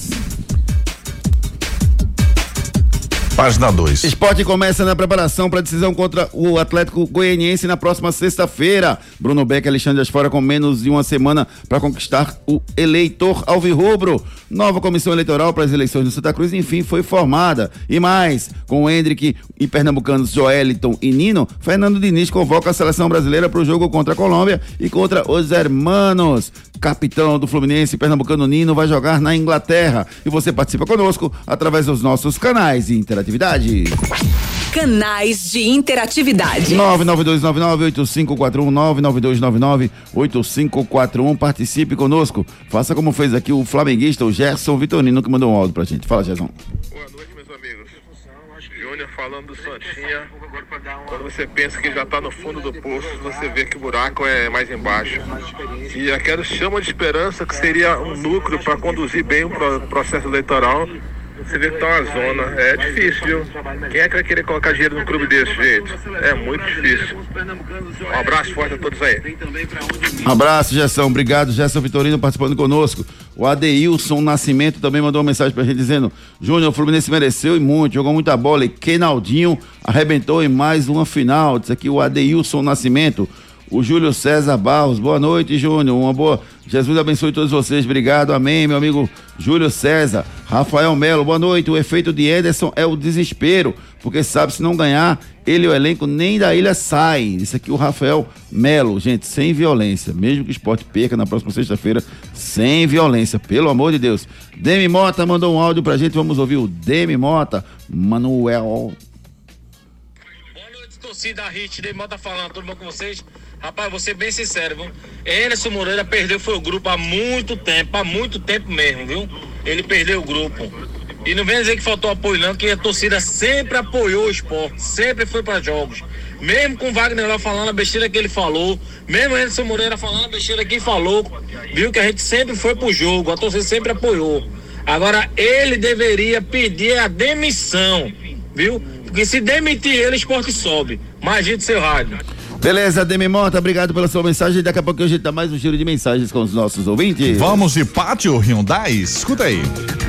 Página 2. Esporte começa na preparação para a decisão contra o Atlético Goianiense na próxima sexta-feira. Bruno Beck e Alexandre Asfora com menos de uma semana para conquistar o eleitor alvirrubro. Nova comissão eleitoral para as eleições no Santa Cruz, enfim, foi formada. E mais, com Hendrick e pernambucanos Joeliton e Nino, Fernando Diniz convoca a seleção brasileira para o jogo contra a Colômbia e contra os hermanos. Capitão do Fluminense, pernambucano Nino, vai jogar na Inglaterra. E você participa conosco através dos nossos canais de interatividade. Canais de interatividade. 992998541 992998541 participe conosco. Faça como fez aqui o flamenguista, o Gerson Vitorino, que mandou um áudio pra gente. Fala, Gerson. Júnior falando do Santinha. Quando você pensa que já está no fundo do poço, você vê que o buraco é mais embaixo. E aquela chama de esperança que seria um núcleo para conduzir bem o pro- processo eleitoral. Você vê que tá uma zona. É difícil, viu? Quem é que vai querer colocar dinheiro num clube desse jeito? É muito difícil. Um abraço forte a todos aí. Um abraço, Gerson. Obrigado, Gerson Vitorino, participando conosco. O Adeilson Nascimento também mandou uma mensagem pra gente dizendo: Júnior, o Fluminense mereceu e muito, jogou muita bola. E Kenaldinho arrebentou em mais uma final. Diz aqui o Adeilson Nascimento. O Júlio César Barros, boa noite, Júnior. Uma boa. Jesus abençoe todos vocês. Obrigado, amém, meu amigo Júlio César. Rafael Melo, boa noite. O efeito de Ederson é o desespero, porque sabe se não ganhar, ele e o elenco nem da ilha saem. Isso aqui o Rafael Melo, gente, sem violência. Mesmo que o esporte perca na próxima sexta-feira, sem violência, pelo amor de Deus. Demi Mota mandou um áudio pra gente, vamos ouvir o Demi Mota, Manuel. torcida Hit, Neymar tá falando, tudo bom com vocês? Rapaz, vou ser bem sincero, viu? Enerson Moreira perdeu foi o grupo há muito tempo, há muito tempo mesmo, viu? Ele perdeu o grupo. E não vem dizer que faltou apoio não, que a torcida sempre apoiou o esporte, sempre foi para jogos. Mesmo com o Wagner lá falando a besteira que ele falou, mesmo Anderson Moreira falando a besteira que falou, viu que a gente sempre foi pro jogo, a torcida sempre apoiou. Agora ele deveria pedir a demissão, viu? Porque se demitir ele, o esporte sobe. Imagina o seu rádio. Beleza, Demi Mota, obrigado pela sua mensagem. Daqui a pouco a gente dá mais um giro de mensagens com os nossos ouvintes. Vamos de Pátio Hyundai? Escuta aí.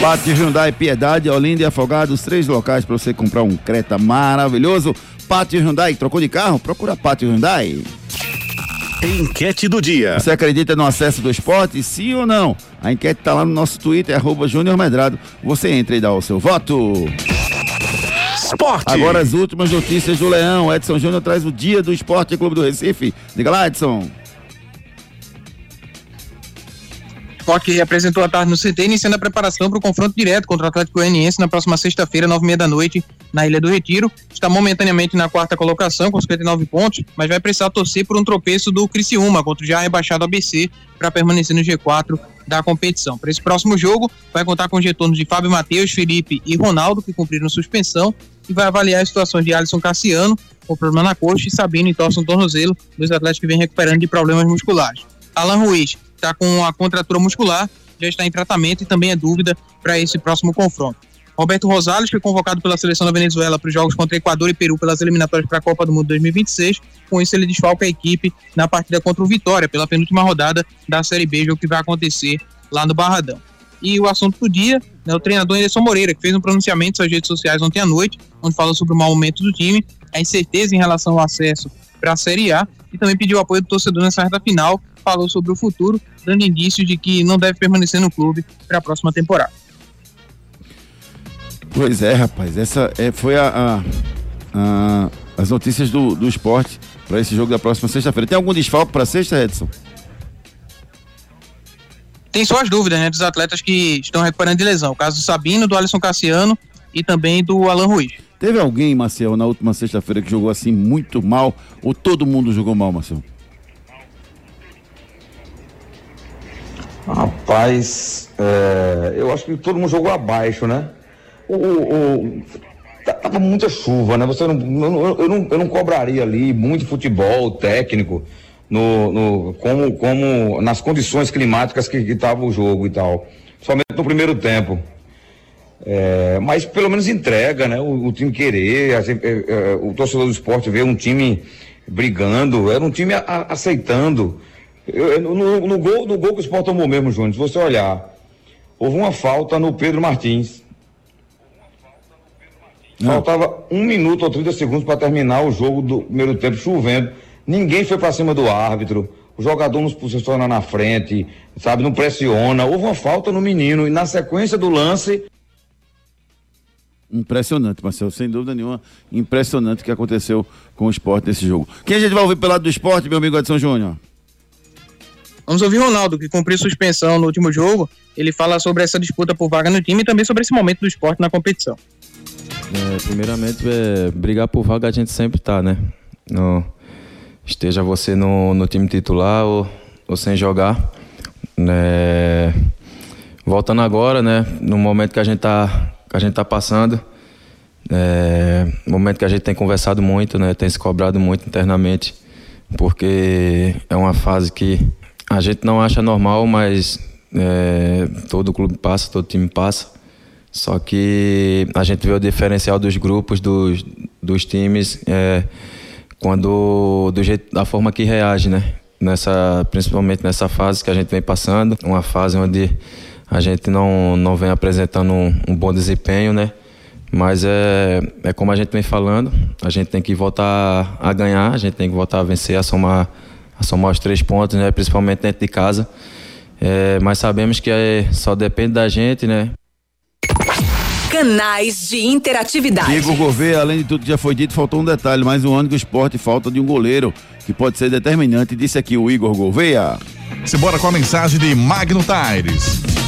Pátio Hyundai Piedade, Olinda e Afogados, três locais para você comprar um Creta maravilhoso. Pátio Hyundai, trocou de carro? Procura Pátio Hyundai. Enquete do dia. Você acredita no acesso do esporte? Sim ou não? A enquete está lá no nosso Twitter, arroba Júnior Medrado. Você entra e dá o seu voto. Esporte. Agora as últimas notícias do Leão. Edson Júnior traz o dia do Esporte Clube do Recife. Diga lá, Edson. Sport que apresentou a tarde no CT, iniciando a preparação para o confronto direto contra o Atlético Goianiense na próxima sexta-feira, nove e meia da noite, na Ilha do Retiro. Está momentaneamente na quarta colocação, com 59 pontos, mas vai precisar torcer por um tropeço do Criciúma contra o já rebaixado ABC para permanecer no G4 da competição. Para esse próximo jogo, vai contar com os retornos de Fábio Matheus, Felipe e Ronaldo, que cumpriram suspensão, e vai avaliar as situações de Alisson Cassiano, com problema na coxa, e Sabino e Torson Tornozelo, dois atletas que vêm recuperando de problemas musculares. Alan Ruiz está com a contratura muscular, já está em tratamento e também é dúvida para esse próximo confronto. Roberto Rosales foi convocado pela seleção da Venezuela para os jogos contra Equador e Peru pelas eliminatórias para a Copa do Mundo 2026. Com isso, ele desfalca a equipe na partida contra o Vitória, pela penúltima rodada da Série B, jogo que vai acontecer lá no Barradão. E o assunto do dia é o treinador Anderson Moreira, que fez um pronunciamento suas redes sociais ontem à noite, onde falou sobre o mau momento do time, a incerteza em relação ao acesso para a Série A e também pediu apoio do torcedor nessa reta final, falou sobre o futuro, dando indícios de que não deve permanecer no clube para a próxima temporada. Pois é, rapaz. Essa é, foi a, a, a, as notícias do, do esporte para esse jogo da próxima sexta-feira. Tem algum desfalque para sexta, Edson? Tem só as dúvidas, né, dos atletas que estão recuperando de lesão. O caso do Sabino, do Alisson Cassiano e também do Alan Ruiz. Teve alguém, Marcel, na última sexta-feira que jogou assim muito mal ou todo mundo jogou mal, Marcel? Rapaz, é, eu acho que todo mundo jogou abaixo, né? O, o, tá- tava muita chuva, né? Você não, eu, eu não, eu não cobraria ali muito futebol técnico no, no- como, como nas condições climáticas que estava o jogo e tal. Somente no primeiro tempo. É, mas pelo menos entrega, né? O, o time querer, a gente- é, é, o torcedor do esporte ver um time brigando, era um time a- a- aceitando. Eu- no, no gol, no gol que o Sport tomou mesmo, Júnior, se você olhar, houve uma falta no Pedro Martins. Faltava um minuto ou 30 segundos para terminar o jogo do primeiro tempo, chovendo. Ninguém foi para cima do árbitro. O jogador não se posiciona na frente, sabe? Não pressiona. Houve uma falta no menino. E na sequência do lance, Impressionante, Marcel, sem dúvida nenhuma. Impressionante o que aconteceu com o esporte nesse jogo. Quem a gente vai ouvir pelo lado do esporte, meu amigo Edson Júnior? Vamos ouvir Ronaldo, que cumpriu suspensão no último jogo. Ele fala sobre essa disputa por vaga no time e também sobre esse momento do esporte na competição. É, primeiramente, é, brigar por vaga a gente sempre tá, né? No, esteja você no, no time titular ou, ou sem jogar. Né? Voltando agora, né? No momento que a gente tá, que a gente tá passando, é, momento que a gente tem conversado muito, né? Tem se cobrado muito internamente, porque é uma fase que a gente não acha normal, mas é, todo clube passa, todo time passa. Só que a gente vê o diferencial dos grupos, dos, dos times, é, quando do jeito, da forma que reage, né? Nessa, principalmente nessa fase que a gente vem passando, uma fase onde a gente não, não vem apresentando um, um bom desempenho, né? Mas é, é como a gente vem falando, a gente tem que voltar a ganhar, a gente tem que voltar a vencer, a somar, a somar os três pontos, né? Principalmente dentro de casa. É, mas sabemos que é, só depende da gente, né? Canais de interatividade. Igor Gouveia, além de tudo que já foi dito, faltou um detalhe. Mais um ano que o esporte falta de um goleiro que pode ser determinante. Disse aqui o Igor Gouveia. Simbora com a mensagem de Magno Tires.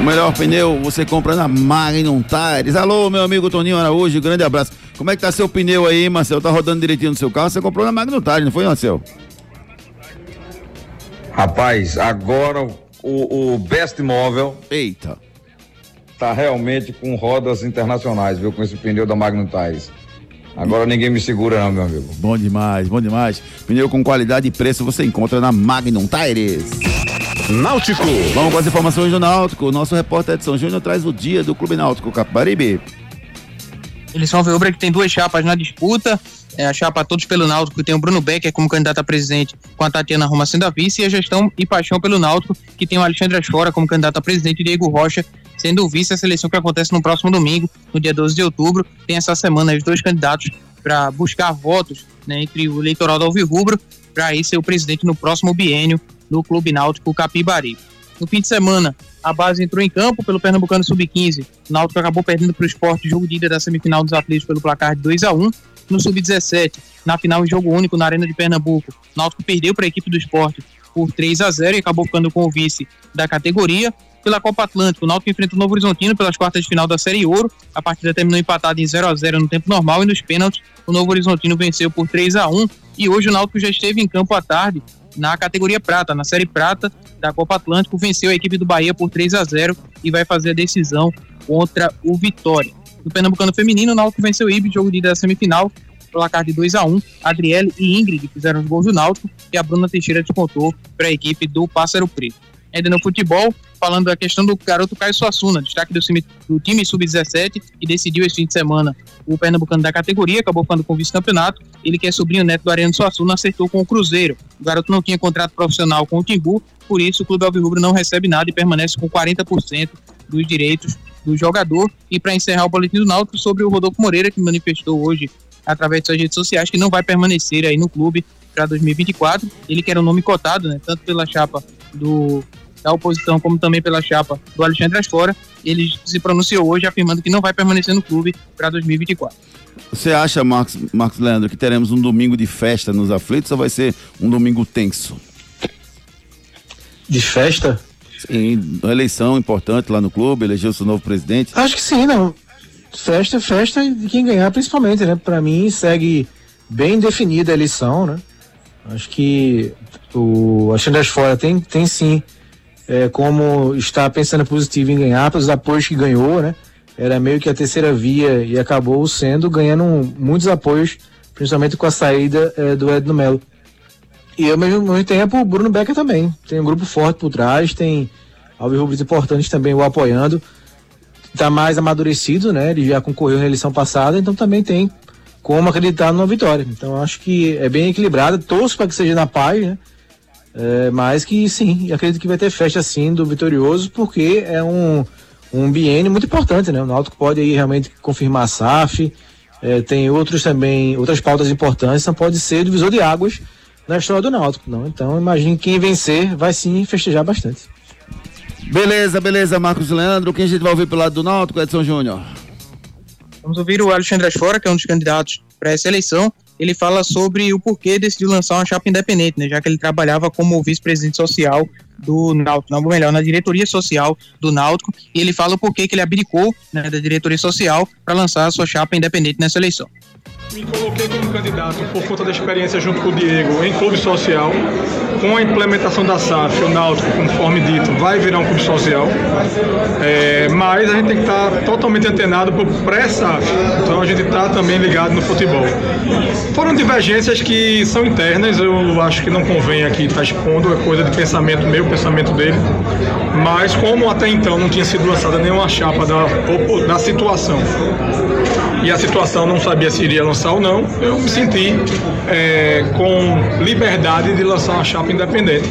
O melhor pneu você compra na Magnum Tires. Alô, meu amigo Toninho Araújo, grande abraço. Como é que tá seu pneu aí, Marcel? Tá rodando direitinho no seu carro? Você comprou na Magnum Tires, não foi, Marcel? Rapaz, agora o, o Best Móvel. Eita. Tá realmente com rodas internacionais, viu? Com esse pneu da Magnetize. Agora ninguém me segura não, meu amigo. Bom demais, bom demais. Pneu com qualidade e preço você encontra na Magnum Tires. Náutico. Vamos com as informações do Náutico. O nosso repórter Edson Júnior traz o dia do Clube Náutico Capibaribe. Eles são Alves que tem duas chapas na disputa. É a chapa Todos pelo Náutico, que tem o Bruno Becker como candidato a presidente, com a Tatiana Roma sendo a vice, e a gestão e paixão pelo Náutico, que tem o Alexandre Asfora como candidato a presidente e Diego Rocha sendo o vice a seleção que acontece no próximo domingo, no dia 12 de outubro. Tem essa semana os dois candidatos para buscar votos né, entre o eleitoral do Alvirrubro, para aí ser o presidente no próximo biênio no Clube Náutico Capibari. No fim de semana, a base entrou em campo pelo Pernambucano Sub-15. O Náutico acabou perdendo para o esporte jogo de ida da semifinal dos atletas pelo placar de 2 a 1 No Sub-17, na final em jogo único na Arena de Pernambuco, o Náutico perdeu para a equipe do esporte por 3 a 0 e acabou ficando com o vice da categoria. Pela Copa Atlântica, o Náutico enfrenta o Novo Horizontino pelas quartas de final da Série Ouro. A partida terminou empatada em 0 a 0 no tempo normal e nos pênaltis o Novo Horizontino venceu por 3 a 1 e hoje o Náutico já esteve em campo à tarde na categoria prata, na série prata da Copa Atlântico, venceu a equipe do Bahia por 3 a 0 e vai fazer a decisão contra o Vitória. No Pernambucano Feminino, o Náutico venceu o Ibe, jogo de da semifinal, placar de 2 a 1 Adriele e Ingrid fizeram os gols do Náutico e a Bruna Teixeira descontou para a equipe do Pássaro Preto. Ainda no futebol, falando da questão do garoto Caio Suassuna, destaque do time, do time sub-17, que decidiu esse fim de semana o Pernambucano da categoria, acabou ficando com o vice-campeonato. Ele que é sobrinho neto do Ariano Suassuna, acertou com o Cruzeiro. O garoto não tinha contrato profissional com o Timbu, por isso o Clube Alvirrubro não recebe nada e permanece com 40% dos direitos do jogador. E para encerrar o boletim do Náutico sobre o Rodolfo Moreira, que manifestou hoje através de suas redes sociais que não vai permanecer aí no clube para 2024. Ele que era um nome cotado, né, tanto pela chapa do da oposição, como também pela chapa do Alexandre Asfora, ele se pronunciou hoje afirmando que não vai permanecer no clube para 2024. Você acha, Marcos, Marcos Leandro, que teremos um domingo de festa nos aflitos ou vai ser um domingo tenso? De festa? Sim, eleição importante lá no clube, elegeu seu novo presidente. Acho que sim, não. Festa, festa de quem ganhar principalmente, né? Para mim segue bem definida a eleição, né? Acho que o Alexandre Asfora tem, tem sim é, como está pensando positivo em ganhar, pelos apoios que ganhou, né? Era meio que a terceira via e acabou sendo ganhando muitos apoios, principalmente com a saída é, do Edno Melo. E ao mesmo, mesmo tempo o Bruno Becker também. Tem um grupo forte por trás, tem alvirrubros importantes também o apoiando. Está mais amadurecido, né? Ele já concorreu na eleição passada, então também tem como acreditar numa vitória. Então acho que é bem equilibrado. Torço para que seja na paz, né? É, mas que sim, acredito que vai ter festa sim do Vitorioso, porque é um, um biênio muito importante, né? O Náutico pode aí realmente confirmar a SAF, é, tem outros também, outras pautas importantes, então pode ser divisor de águas na história do Náutico, não? Então imagine quem vencer vai sim festejar bastante. Beleza, beleza, Marcos Leandro. Quem a gente vai ouvir pelo lado do Náutico, Edson Júnior? Vamos ouvir o Alexandre Asfora, que é um dos candidatos para essa eleição, ele fala sobre o porquê decidiu lançar uma chapa independente, né, já que ele trabalhava como vice-presidente social do Náutico, não, melhor, na diretoria social do Náutico, e ele fala o porquê que ele abdicou né, da diretoria social para lançar a sua chapa independente nessa eleição. Me coloquei como candidato por conta da experiência junto com o Diego em clube social. Com a implementação da SAF, o Náutico, conforme dito, vai virar um clube social. É, mas a gente tem que estar totalmente antenado para o pré-SAF. Então a gente está também ligado no futebol. Foram divergências que são internas, eu acho que não convém aqui estar expondo, é coisa de pensamento meu, pensamento dele. Mas como até então não tinha sido lançada nenhuma chapa da, da situação e a situação não sabia se iria lançar ou não, eu me senti é, com liberdade de lançar uma chapa independente.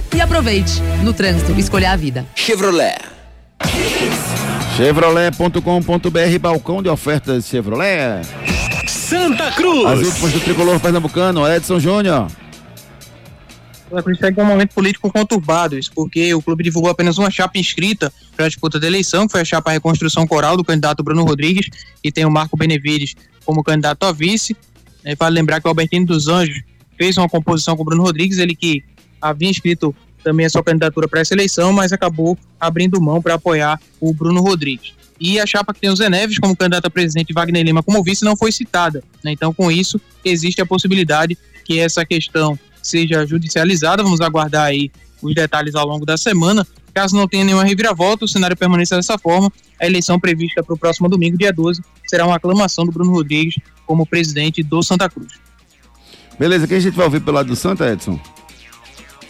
e aproveite. No trânsito, escolha a vida. Chevrolet. Chevrolet.com.br, balcão de ofertas Chevrolet. Santa Cruz. As últimas do tricolor pernambucano, Edson Júnior. Santa Cruz segue um momento político conturbado, isso porque o clube divulgou apenas uma chapa inscrita para a disputa da eleição, que foi a chapa Reconstrução Coral do candidato Bruno Rodrigues, e tem o Marco Benevides como candidato a vice. É, vale lembrar que o Albertino dos Anjos fez uma composição com o Bruno Rodrigues, ele que havia inscrito também a sua candidatura para essa eleição, mas acabou abrindo mão para apoiar o Bruno Rodrigues. E a chapa que tem o Zé Neves como candidato a presidente Wagner Lima como vice não foi citada. Né? Então, com isso, existe a possibilidade que essa questão seja judicializada. Vamos aguardar aí os detalhes ao longo da semana. Caso não tenha nenhuma reviravolta, o cenário permaneça dessa forma. A eleição prevista para o próximo domingo, dia 12, será uma aclamação do Bruno Rodrigues como presidente do Santa Cruz. Beleza, quem a gente vai ouvir pelo lado do Santa, Edson?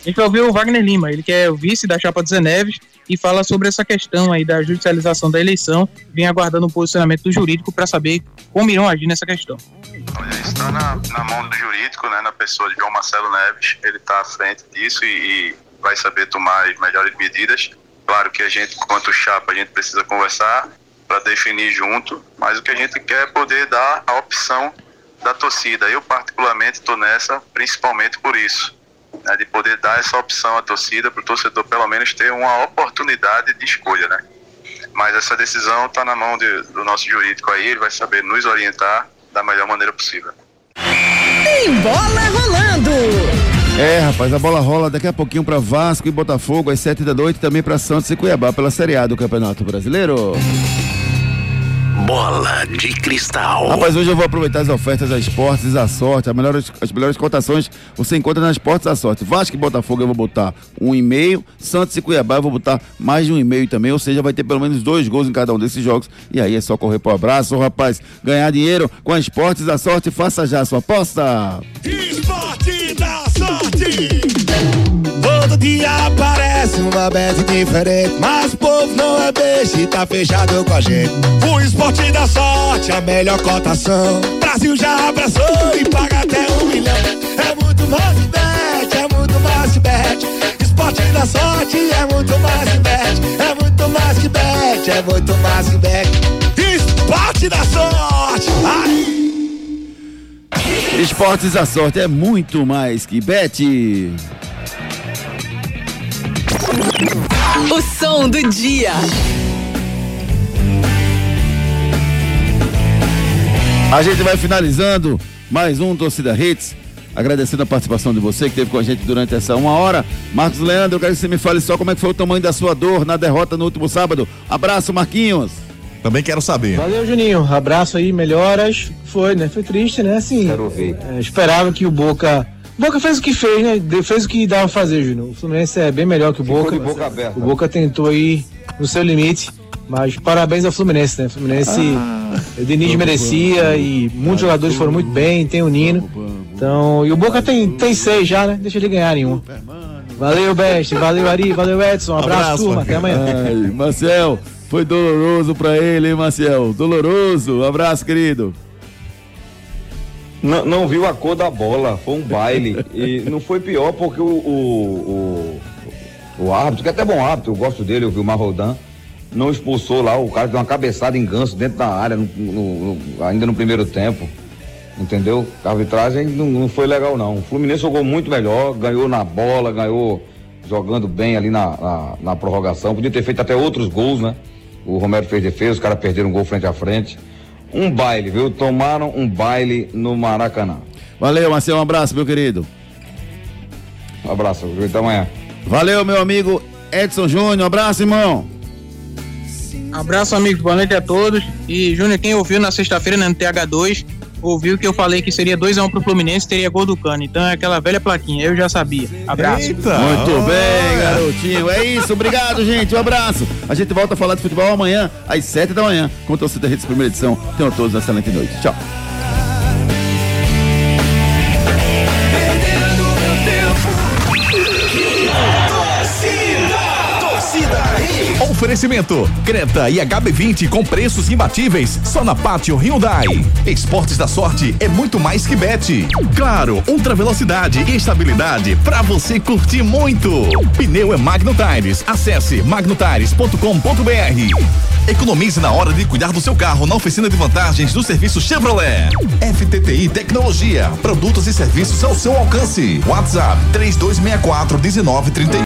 A gente vai ouvir o Wagner Lima, ele que é o vice da chapa de Zé Neves e fala sobre essa questão aí da judicialização da eleição. Vem aguardando o posicionamento do jurídico para saber como irão agir nessa questão. Está na, na mão do jurídico, né, na pessoa de João Marcelo Neves. Ele está à frente disso e, e vai saber tomar as melhores medidas. Claro que a gente, quanto chapa, a gente precisa conversar para definir junto, mas o que a gente quer é poder dar a opção da torcida. Eu, particularmente, estou nessa principalmente por isso né, de poder dar essa opção à torcida, para o torcedor pelo menos ter uma oportunidade de escolha, né? Mas essa decisão está na mão de, do nosso jurídico aí, ele vai saber nos orientar da melhor maneira possível. Tem bola rolando! É, rapaz, a bola rola daqui a pouquinho para Vasco e Botafogo às sete da noite, também para Santos e Cuiabá pela Série A do Campeonato Brasileiro. Bola de cristal. Rapaz, hoje eu vou aproveitar as ofertas da Esportes da Sorte. As melhores, as melhores cotações você encontra nas Esportes da Sorte. Vasco e Botafogo eu vou botar um e meio. Santos e Cuiabá eu vou botar mais de um e meio também. Ou seja, vai ter pelo menos dois gols em cada um desses jogos. E aí é só correr pro abraço, rapaz. Ganhar dinheiro com a Esportes da Sorte. Faça já a sua aposta. Esporte da sorte. Todo dia aparece uma bet diferente. Mas o povo não é beijo e tá fechado com a gente. O esporte da sorte, a melhor cotação. Brasil já abraçou e paga até um milhão. É muito mais que bet, é muito mais que bet. Esporte da sorte é muito mais que bet. É muito mais que bet, é muito mais que bet. Esporte da sorte. Ai. Esportes da Sorte é muito mais que bet. O som do dia. A gente vai finalizando mais um Torcida Hits. Agradecendo a participação de você que esteve com a gente durante essa uma hora. Marcos Leandro, eu quero que você me fale só como é que foi o tamanho da sua dor na derrota no último sábado. Abraço, Marquinhos. Também quero saber. Valeu, Juninho. Abraço aí, melhoras. Foi, né? Foi triste, né? Assim. Quero ouvir. é, esperava que o Boca. O Boca fez o que fez, né? Fez o que dava pra fazer, Júnior. O Fluminense é bem melhor que o Ficou Boca. de boca aberta. O Boca tentou aí no seu limite. Mas parabéns ao Fluminense, né? O Fluminense, o Diniz merecia e muitos jogadores foram muito bem, tem o Nino. Então, e o Boca tem, tem seis já, né? Deixa ele ganhar nenhum. Valeu, Best. Valeu, Ari. Valeu, Edson. Um abraço, Abraço, turma. Até amanhã. Ai, Marcel, foi doloroso pra ele, hein, Marcel? Doloroso. Abraço, querido. Não, não viu a cor da bola, foi um baile. e não foi pior porque o, o, o, o árbitro, que é até bom árbitro, eu gosto dele, eu vi o Marrodan, não expulsou lá, o cara deu uma cabeçada em ganso dentro da área, no- no- no- ainda no primeiro tempo. Entendeu? A arbitragem não, não foi legal, não. O Fluminense jogou muito melhor, ganhou na bola, ganhou jogando bem ali na, na, na prorrogação. Podia ter feito até outros gols, né? O Romero fez defesa, os caras perderam um gol frente a frente. Um baile, viu? Tomaram um baile no Maracanã. Valeu, Marcel. Um abraço, meu querido. Um abraço, até amanhã. Valeu, meu amigo Edson Júnior. Um abraço, irmão. Abraço, amigos. Boa noite a todos. E, Júnior, quem ouviu na sexta-feira né, no TH2, ouviu que eu falei que seria 2x1 pro Fluminense, teria gol do Cano. Então é aquela velha plaquinha, eu já sabia. Abraço. Muito bem, garotinho. É isso. Obrigado, gente. Um abraço. A gente volta a falar de futebol amanhã, às 7 da manhã, com o Torcida Redes Primeira Edição. Tenham todos uma excelente noite. Tchau. Oferecimento: Creta e HB20 com preços imbatíveis só na Pátio Hyundai. Esportes da sorte é muito mais que bet. Claro, ultra velocidade e estabilidade para você curtir muito. Pneu é Magno Tires. Acesse magnotires.com.br. Economize na hora de cuidar do seu carro na oficina de vantagens do serviço Chevrolet. FTTI Tecnologia, produtos e serviços ao seu alcance. WhatsApp 3264 1931.